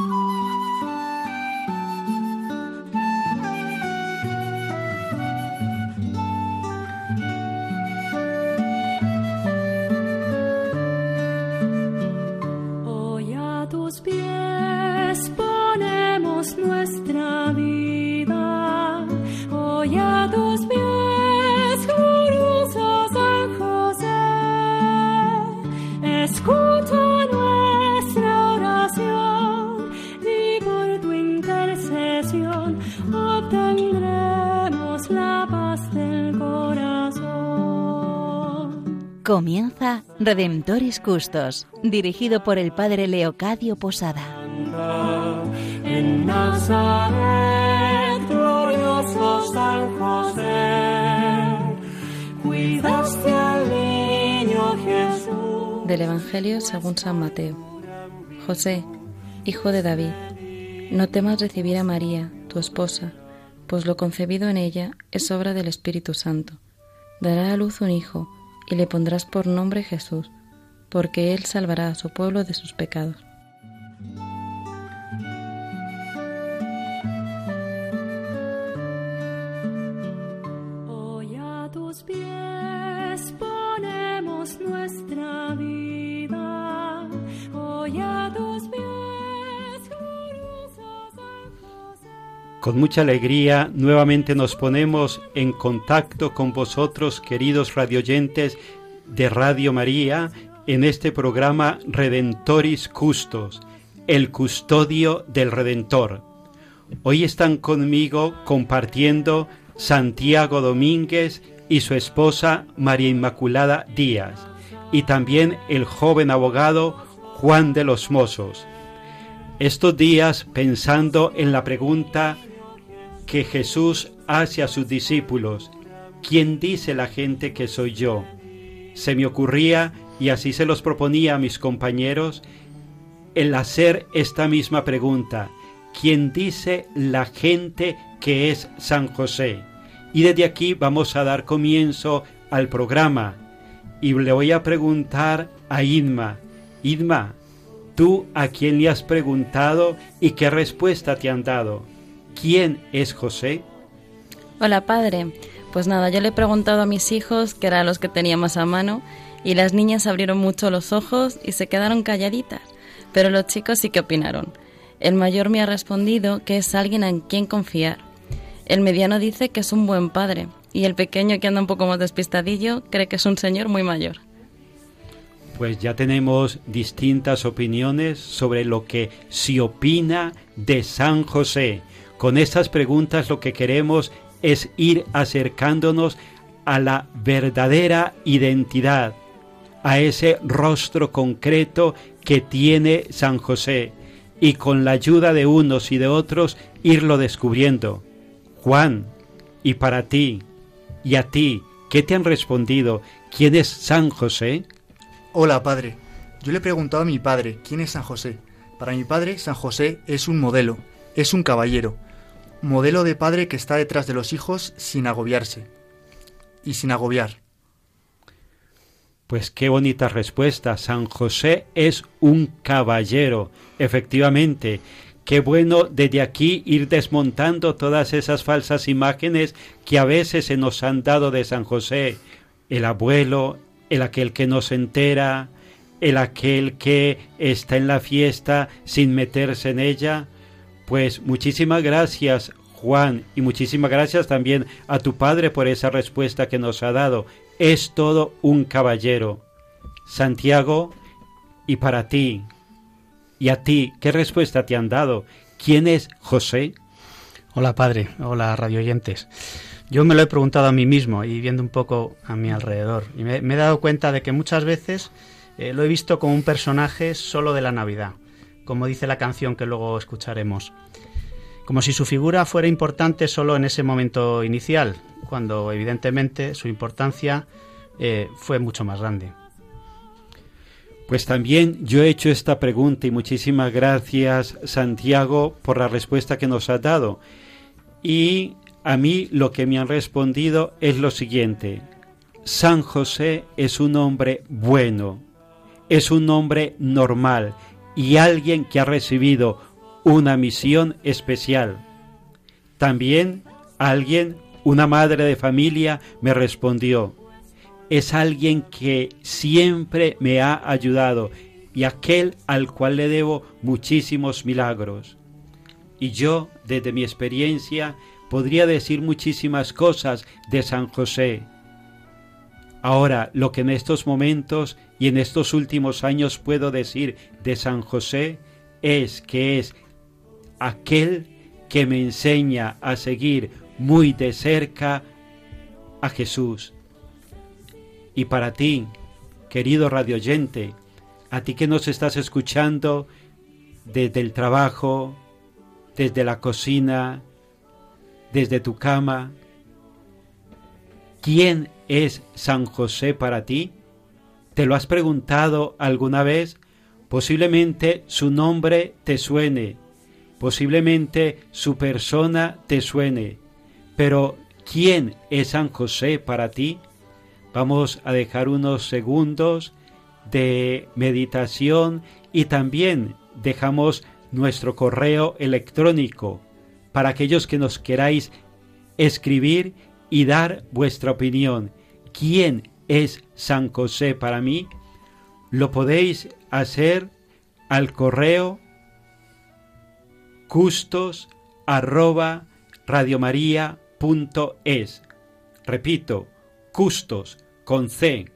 Música Comienza Redemptoris Custos, dirigido por el Padre Leocadio Posada. En Nazaret, glorioso San José, cuidaste al niño Jesús. Del Evangelio según San Mateo. José, hijo de David, no temas recibir a María, tu esposa, pues lo concebido en ella es obra del Espíritu Santo. Dará a luz un hijo y le pondrás por nombre Jesús, porque él salvará a su pueblo de sus pecados. Con mucha alegría nuevamente nos ponemos en contacto con vosotros, queridos radioyentes de Radio María, en este programa Redentoris Custos, el custodio del Redentor. Hoy están conmigo compartiendo Santiago Domínguez y su esposa María Inmaculada Díaz, y también el joven abogado Juan de los Mozos. Estos días pensando en la pregunta que Jesús hace a sus discípulos, ¿quién dice la gente que soy yo? Se me ocurría, y así se los proponía a mis compañeros, el hacer esta misma pregunta, ¿quién dice la gente que es San José? Y desde aquí vamos a dar comienzo al programa y le voy a preguntar a Inma, Inma, ¿tú a quién le has preguntado y qué respuesta te han dado? ¿Quién es José? Hola, padre. Pues nada, yo le he preguntado a mis hijos, que eran los que tenía más a mano, y las niñas abrieron mucho los ojos y se quedaron calladitas, pero los chicos sí que opinaron. El mayor me ha respondido que es alguien en quien confiar. El mediano dice que es un buen padre, y el pequeño, que anda un poco más despistadillo, cree que es un señor muy mayor. Pues ya tenemos distintas opiniones sobre lo que se opina de San José. Con estas preguntas lo que queremos es ir acercándonos a la verdadera identidad, a ese rostro concreto que tiene San José y con la ayuda de unos y de otros irlo descubriendo. Juan, y para ti, y a ti, ¿qué te han respondido? ¿Quién es San José? Hola, padre. Yo le he preguntado a mi padre, ¿quién es San José? Para mi padre, San José es un modelo, es un caballero, modelo de padre que está detrás de los hijos sin agobiarse y sin agobiar. Pues qué bonita respuesta. San José es un caballero, efectivamente. Qué bueno desde aquí ir desmontando todas esas falsas imágenes que a veces se nos han dado de San José. El abuelo, el aquel que no se entera, el aquel que está en la fiesta sin meterse en ella. Pues muchísimas gracias Juan y muchísimas gracias también a tu padre por esa respuesta que nos ha dado. Es todo un caballero. Santiago, y para ti, y a ti, ¿qué respuesta te han dado? ¿Quién es José? Hola padre, hola radioyentes. Yo me lo he preguntado a mí mismo y viendo un poco a mi alrededor. Y me, me he dado cuenta de que muchas veces eh, lo he visto como un personaje solo de la Navidad, como dice la canción que luego escucharemos. Como si su figura fuera importante solo en ese momento inicial, cuando evidentemente su importancia eh, fue mucho más grande. Pues también yo he hecho esta pregunta y muchísimas gracias Santiago por la respuesta que nos has dado. Y a mí lo que me han respondido es lo siguiente. San José es un hombre bueno, es un hombre normal y alguien que ha recibido una misión especial. También alguien, una madre de familia, me respondió, es alguien que siempre me ha ayudado y aquel al cual le debo muchísimos milagros. Y yo, desde mi experiencia, podría decir muchísimas cosas de San José. Ahora, lo que en estos momentos y en estos últimos años puedo decir de San José es que es aquel que me enseña a seguir muy de cerca a Jesús. Y para ti, querido radioyente, a ti que nos estás escuchando desde el trabajo, desde la cocina, desde tu cama, ¿quién es San José para ti? ¿Te lo has preguntado alguna vez? Posiblemente su nombre te suene, posiblemente su persona te suene, pero ¿quién es San José para ti? Vamos a dejar unos segundos de meditación y también dejamos nuestro correo electrónico para aquellos que nos queráis escribir y dar vuestra opinión. ¿Quién es San José para mí? Lo podéis hacer al correo custos Repito, custos con C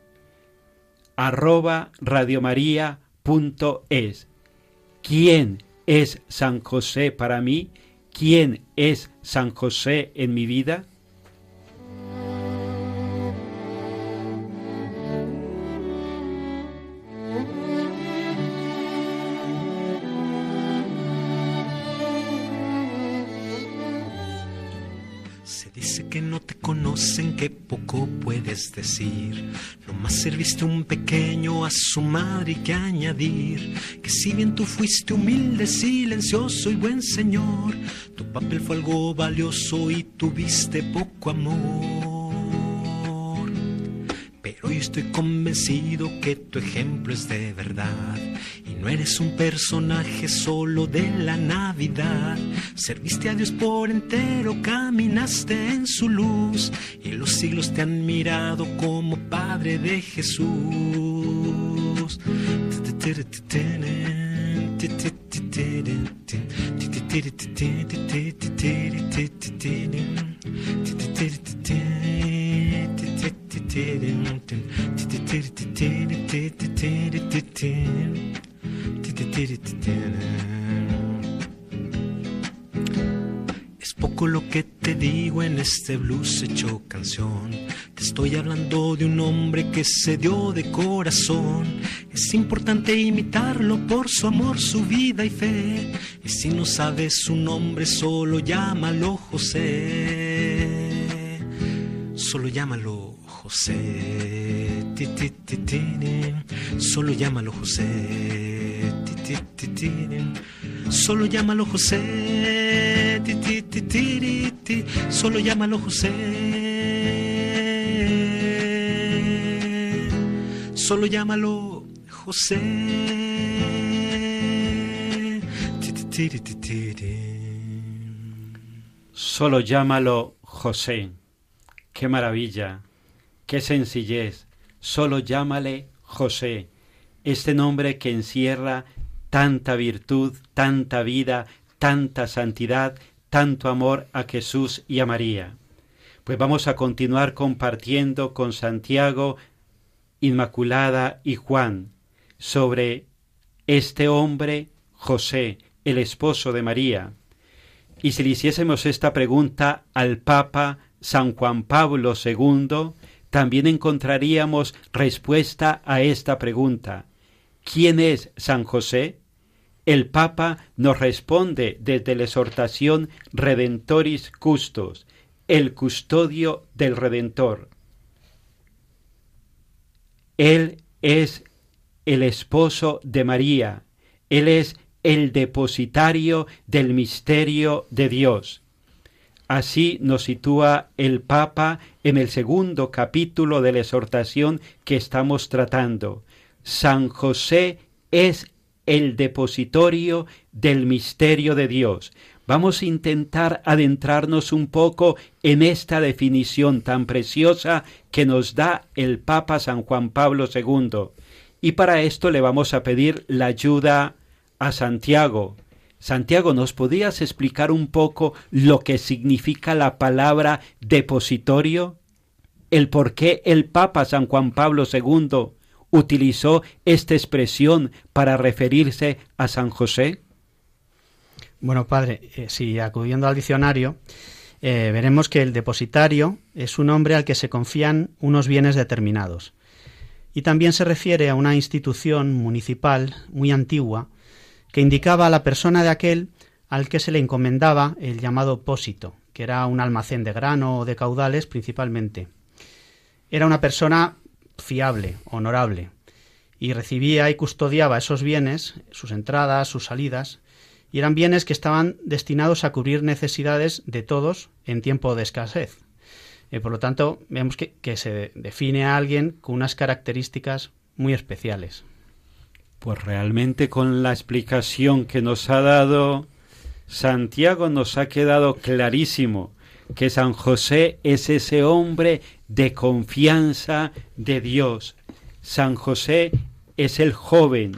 arroba radiomaria.es. ¿Quién es San José para mí? ¿Quién es San José en mi vida? Conocen que poco puedes decir. más serviste un pequeño a su madre y que añadir que si bien tú fuiste humilde, silencioso y buen señor, tu papel fue algo valioso y tuviste poco amor. Estoy convencido que tu ejemplo es de verdad y no eres un personaje solo de la Navidad. Serviste a Dios por entero, caminaste en su luz y los siglos te han mirado como Padre de Jesús. Es poco lo que te digo en este blues hecho canción. Te estoy hablando de un hombre que se dio de corazón. Es importante imitarlo por su amor, su vida y fe. Y si no sabes su nombre, solo llámalo José. Solo llámalo José. Solo llámalo José. Solo llámalo José. Solo llámalo José. Solo llámalo José. Solo llámalo José. Qué maravilla qué sencillez, solo llámale José, este nombre que encierra tanta virtud, tanta vida, tanta santidad, tanto amor a Jesús y a María. Pues vamos a continuar compartiendo con Santiago, Inmaculada y Juan sobre este hombre, José, el esposo de María. Y si le hiciésemos esta pregunta al Papa San Juan Pablo II, también encontraríamos respuesta a esta pregunta. ¿Quién es San José? El Papa nos responde desde la exhortación Redentoris Custos, el custodio del Redentor. Él es el esposo de María, Él es el depositario del misterio de Dios. Así nos sitúa el Papa en el segundo capítulo de la exhortación que estamos tratando. San José es el depositorio del misterio de Dios. Vamos a intentar adentrarnos un poco en esta definición tan preciosa que nos da el Papa San Juan Pablo II. Y para esto le vamos a pedir la ayuda a Santiago. Santiago, ¿nos podías explicar un poco lo que significa la palabra depositorio? El por qué el Papa San Juan Pablo II utilizó esta expresión para referirse a San José? Bueno, padre, eh, si acudiendo al diccionario, eh, veremos que el depositario es un hombre al que se confían unos bienes determinados. Y también se refiere a una institución municipal muy antigua que indicaba a la persona de aquel al que se le encomendaba el llamado pósito, que era un almacén de grano o de caudales principalmente. Era una persona fiable, honorable, y recibía y custodiaba esos bienes, sus entradas, sus salidas, y eran bienes que estaban destinados a cubrir necesidades de todos en tiempo de escasez. Y por lo tanto, vemos que se define a alguien con unas características muy especiales. Pues realmente con la explicación que nos ha dado Santiago nos ha quedado clarísimo que San José es ese hombre de confianza de Dios. San José es el joven,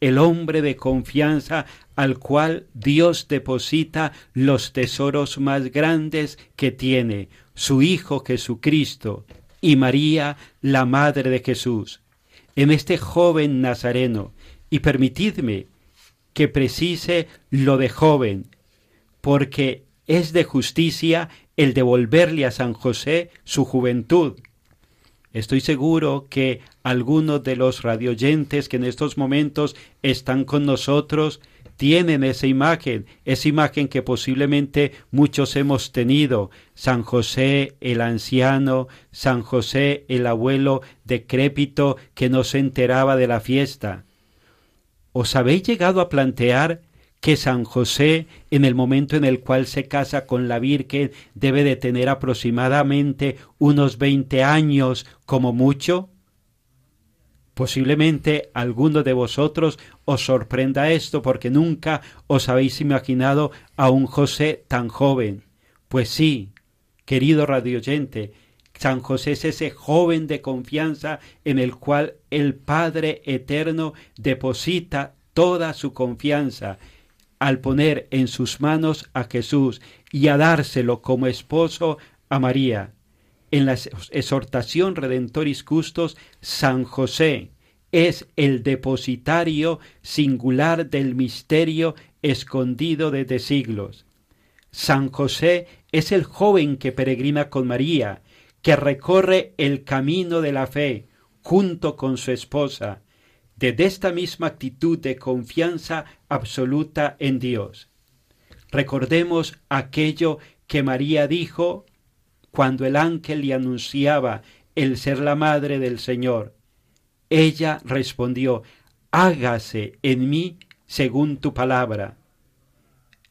el hombre de confianza al cual Dios deposita los tesoros más grandes que tiene, su Hijo Jesucristo y María, la Madre de Jesús. En este joven nazareno, y permitidme que precise lo de joven, porque es de justicia el devolverle a San José su juventud. Estoy seguro que algunos de los radioyentes que en estos momentos están con nosotros tienen esa imagen, esa imagen que posiblemente muchos hemos tenido, San José el anciano, San José el abuelo decrépito que no se enteraba de la fiesta. ¿Os habéis llegado a plantear que San José, en el momento en el cual se casa con la Virgen, debe de tener aproximadamente unos veinte años como mucho? Posiblemente alguno de vosotros os sorprenda esto porque nunca os habéis imaginado a un José tan joven. Pues sí, querido radioyente, San José es ese joven de confianza en el cual el Padre Eterno deposita toda su confianza al poner en sus manos a Jesús y a dárselo como esposo a María en la exhortación Redentoris Custos, San José es el depositario singular del misterio escondido desde siglos. San José es el joven que peregrina con María, que recorre el camino de la fe junto con su esposa, desde esta misma actitud de confianza absoluta en Dios. Recordemos aquello que María dijo cuando el ángel le anunciaba el ser la madre del Señor. Ella respondió, hágase en mí según tu palabra.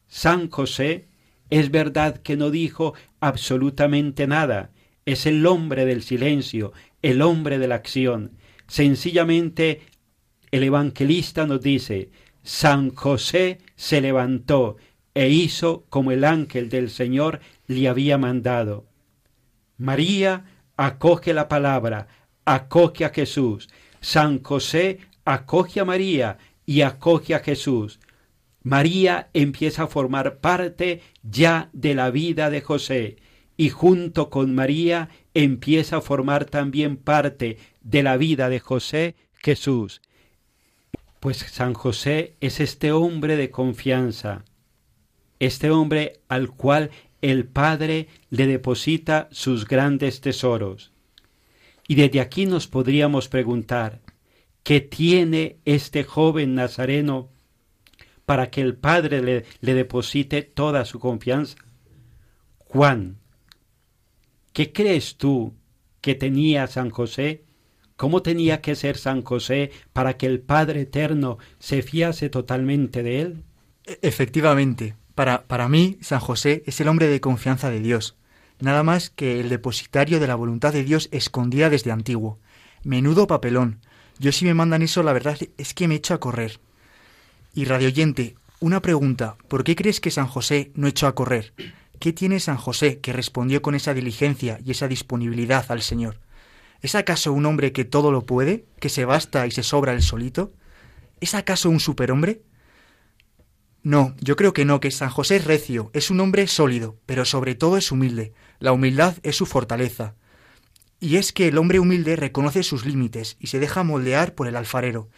San José es verdad que no dijo absolutamente nada, es el hombre del silencio, el hombre de la acción. Sencillamente el evangelista nos dice, San José se levantó e hizo como el ángel del Señor le había mandado. María acoge la palabra, acoge a Jesús. San José acoge a María y acoge a Jesús. María empieza a formar parte ya de la vida de José y junto con María empieza a formar también parte de la vida de José Jesús. Pues San José es este hombre de confianza, este hombre al cual el Padre le deposita sus grandes tesoros. Y desde aquí nos podríamos preguntar, ¿qué tiene este joven nazareno para que el Padre le, deposite toda su confianza? Juan, ¿qué crees tú que tenía San José? ¿Cómo tenía que ser San José para que el Padre Eterno se fiase totalmente de él? E-, efectivamente, para, para mí, San José es el hombre de confianza de Dios, nada más que el depositario de la voluntad de Dios escondida desde antiguo. Menudo papelón. Yo si me mandan eso, la verdad es que me echo a correr. Y radioyente, una pregunta, ¿por qué crees que San José no echó a correr? ¿Qué tiene San José que respondió con esa diligencia y esa disponibilidad al Señor? ¿Es acaso un hombre que todo lo puede, que se basta y se sobra el solito? ¿Es acaso un superhombre? No, yo creo que no, que San José es recio, es un hombre sólido, pero sobre todo es humilde. La humildad es su fortaleza. Y es que el hombre humilde reconoce sus límites y se deja moldear por el alfarero.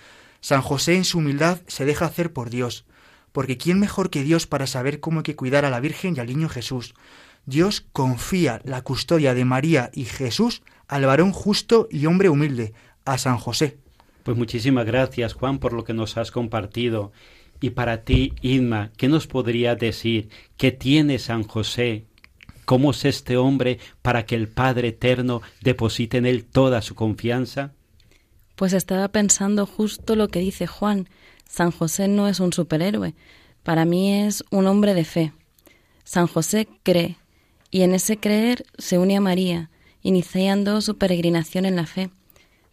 San José en su humildad se deja hacer por Dios, porque ¿quién mejor que Dios para saber cómo hay que cuidar a la Virgen y al niño Jesús? Dios confía la custodia de María y Jesús al varón justo y hombre humilde, a San José. Pues muchísimas gracias, Juan, por lo que nos has compartido. Y para ti, Inma, ¿qué nos podría decir? ¿Qué tiene San José? ¿Cómo es este hombre para que el Padre Eterno deposite en él toda su confianza? Pues estaba pensando justo lo que dice Juan. San José no es un superhéroe. Para mí es un hombre de fe. San José cree, y en ese creer se une a María, iniciando su peregrinación en la fe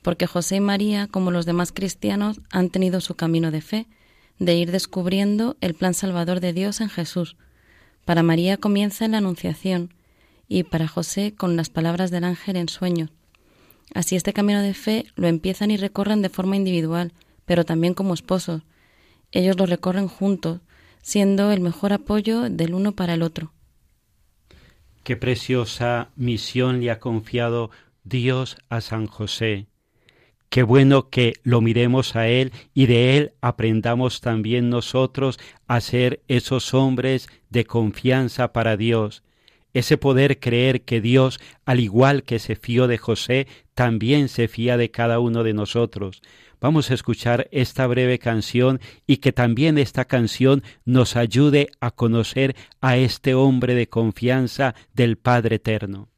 porque José y María, como los demás cristianos, han tenido su camino de fe, de ir descubriendo el plan salvador de Dios en Jesús. Para María comienza en la Anunciación y para José con las palabras del ángel en sueños. Así este camino de fe lo empiezan y recorren de forma individual, pero también como esposos. Ellos lo recorren juntos, siendo el mejor apoyo del uno para el otro. Qué preciosa misión le ha confiado Dios a San José Qué bueno que lo miremos a Él y de Él aprendamos también nosotros a ser esos hombres de confianza para Dios, ese poder creer que Dios, al igual que se fió de José, también se fía de cada uno de nosotros. Vamos a escuchar esta breve canción y que también esta canción nos ayude a conocer a este hombre de confianza del Padre Eterno.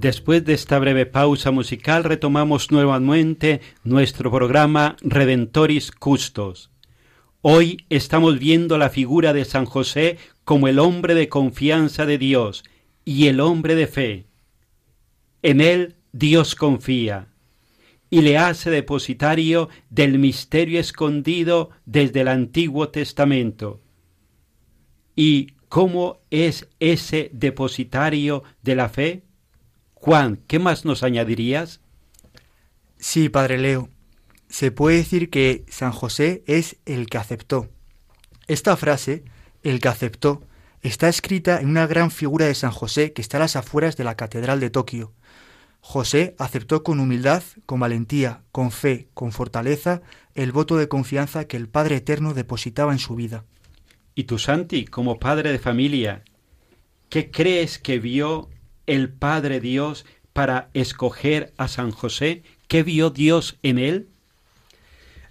Después de esta breve pausa musical retomamos nuevamente nuestro programa Redentoris Custos. Hoy estamos viendo la figura de San José como el hombre de confianza de Dios y el hombre de fe. En él Dios confía y le hace depositario del misterio escondido desde el Antiguo Testamento. ¿Y cómo es ese depositario de la fe? Juan, ¿qué más nos añadirías? Sí, Padre Leo. Se puede decir que San José es el que aceptó. Esta frase, el que aceptó, está escrita en una gran figura de San José que está a las afueras de la Catedral de Tokio. José aceptó con humildad, con valentía, con fe, con fortaleza, el voto de confianza que el Padre Eterno depositaba en su vida. Y tú, Santi, como padre de familia, ¿qué crees que vio el Padre Dios para escoger a San José? ¿Qué vio Dios en él?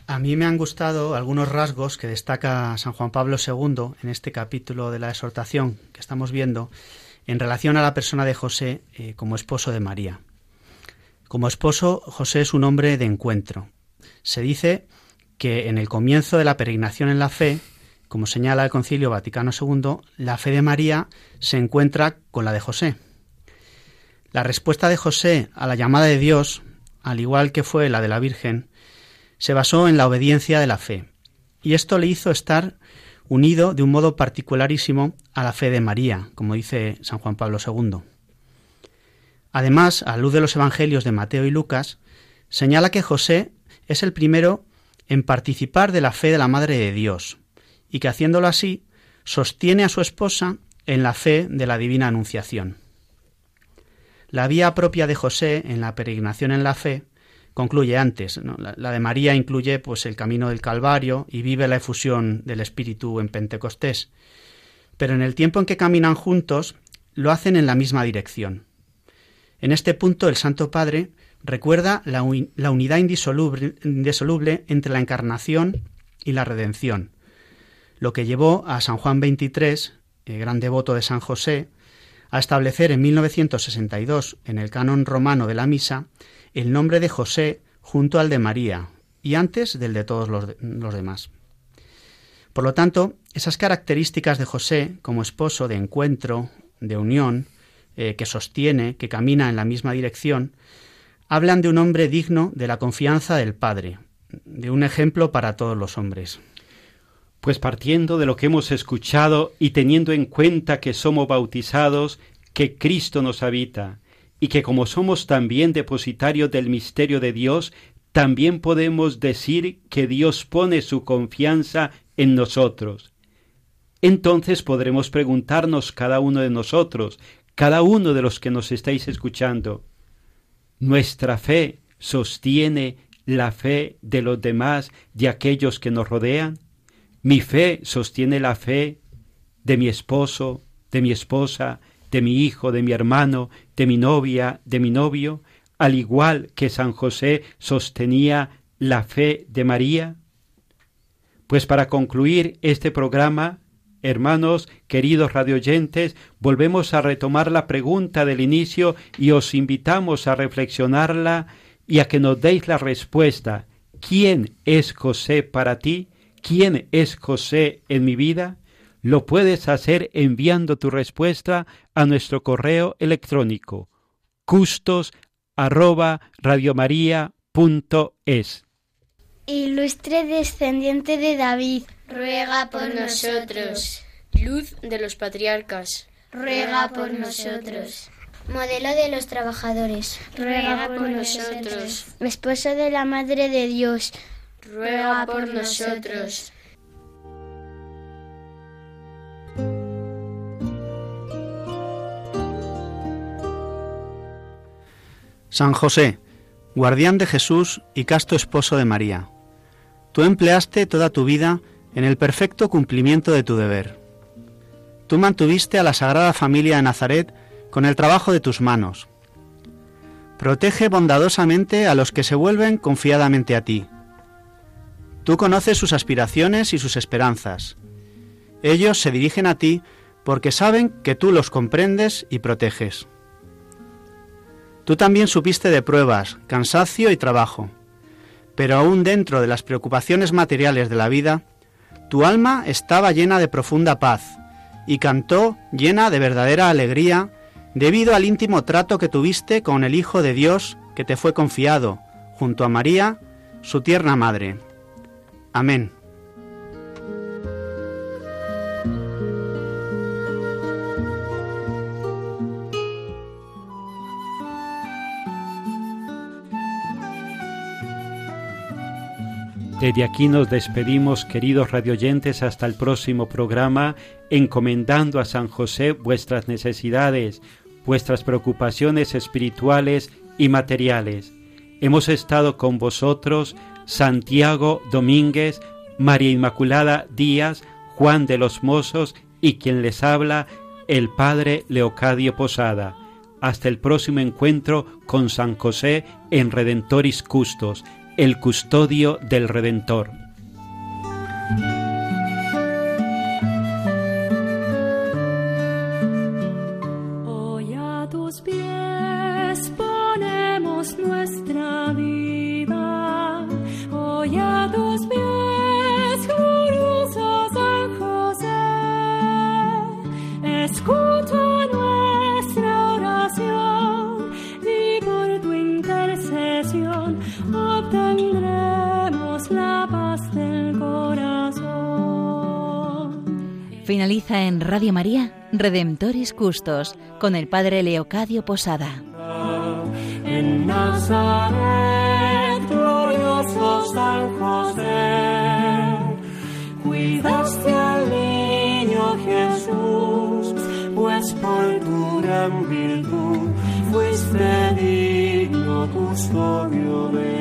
A mí me han gustado algunos rasgos que destaca San Juan Pablo II en este capítulo de la exhortación que estamos viendo en relación a la persona de José eh, como esposo de María. Como esposo, José es un hombre de encuentro. Se dice que en el comienzo de la peregrinación en la fe, como señala el Concilio Vaticano II, la fe de María se encuentra con la de José. La respuesta de José a la llamada de Dios, al igual que fue la de la Virgen, se basó en la obediencia de la fe, y esto le hizo estar unido de un modo particularísimo a la fe de María, como dice San Juan Pablo II. Además, a luz de los Evangelios de Mateo y Lucas, señala que José es el primero en participar de la fe de la Madre de Dios, y que haciéndolo así, sostiene a su esposa en la fe de la Divina Anunciación. La vía propia de José en la peregrinación en la fe concluye antes. La, de María incluye pues el camino del Calvario y vive la efusión del Espíritu en Pentecostés. Pero en el tiempo en que caminan juntos, lo hacen en la misma dirección. En este punto el Santo Padre recuerda la, unidad indisoluble, indisoluble, entre la encarnación y la redención, lo que llevó a San Juan XXIII, el gran devoto de San José, a establecer en 1962 en el canon romano de la misa el nombre de José junto al de María y antes del de todos los, demás. Por lo tanto, esas características de José como esposo de encuentro, de unión, eh, que sostiene, que camina en la misma dirección, hablan de un hombre digno de la confianza del Padre, de un ejemplo para todos los hombres. Pues partiendo de lo que hemos escuchado y teniendo en cuenta que somos bautizados, que Cristo nos habita, y que como somos también depositarios del misterio de Dios, también podemos decir que Dios pone su confianza en nosotros. Entonces podremos preguntarnos cada uno de nosotros, cada uno de los que nos estáis escuchando, ¿nuestra fe sostiene la fe de los demás, de aquellos que nos rodean? Mi fe sostiene la fe de mi esposo, de mi esposa, de mi hijo, de mi hermano, de mi novia, de mi novio, al igual que San José sostenía la fe de María? Pues para concluir este programa, hermanos, queridos radioyentes, volvemos a retomar la pregunta del inicio y os invitamos a reflexionarla y a que nos deis la respuesta. ¿Quién es José para ti? ¿Quién es José en mi vida? Lo puedes hacer enviando tu respuesta a nuestro correo electrónico custos Ilustre descendiente de David, ruega por nosotros. Luz de los patriarcas, ruega por nosotros. Modelo de los trabajadores, ruega por nosotros. Esposo de la Madre de Dios, ruega por nosotros. San José, guardián de Jesús y casto esposo de María, tú empleaste toda tu vida en el perfecto cumplimiento de tu deber. Tú mantuviste a la Sagrada Familia de Nazaret con el trabajo de tus manos. Protege bondadosamente a los que se vuelven confiadamente a ti. Tú conoces sus aspiraciones y sus esperanzas. Ellos se dirigen a ti porque saben que tú los comprendes y proteges. Tú también supiste de pruebas, cansancio y trabajo, pero aún dentro de las preocupaciones materiales de la vida, tu alma estaba llena de profunda paz y cantó llena de verdadera alegría debido al íntimo trato que tuviste con el Hijo de Dios que te fue confiado, junto a María, su tierna madre. Amén. Desde aquí nos despedimos, queridos radioyentes, hasta el próximo programa, encomendando a San José vuestras necesidades, vuestras preocupaciones espirituales y materiales. Hemos estado con vosotros Santiago Domínguez, María Inmaculada Díaz, Juan de los Mozos y quien les habla, el Padre Leocadio Posada. Hasta el próximo encuentro con San José en Redentoris Custos el custodio del Redentor. Tus pies Finaliza en Radio María Redemptoris Custos con el Padre Leocadio Posada. En Nazaret, glorioso San José, cuidaste al niño Jesús, pues por tu gran virtud fuiste digno custodio de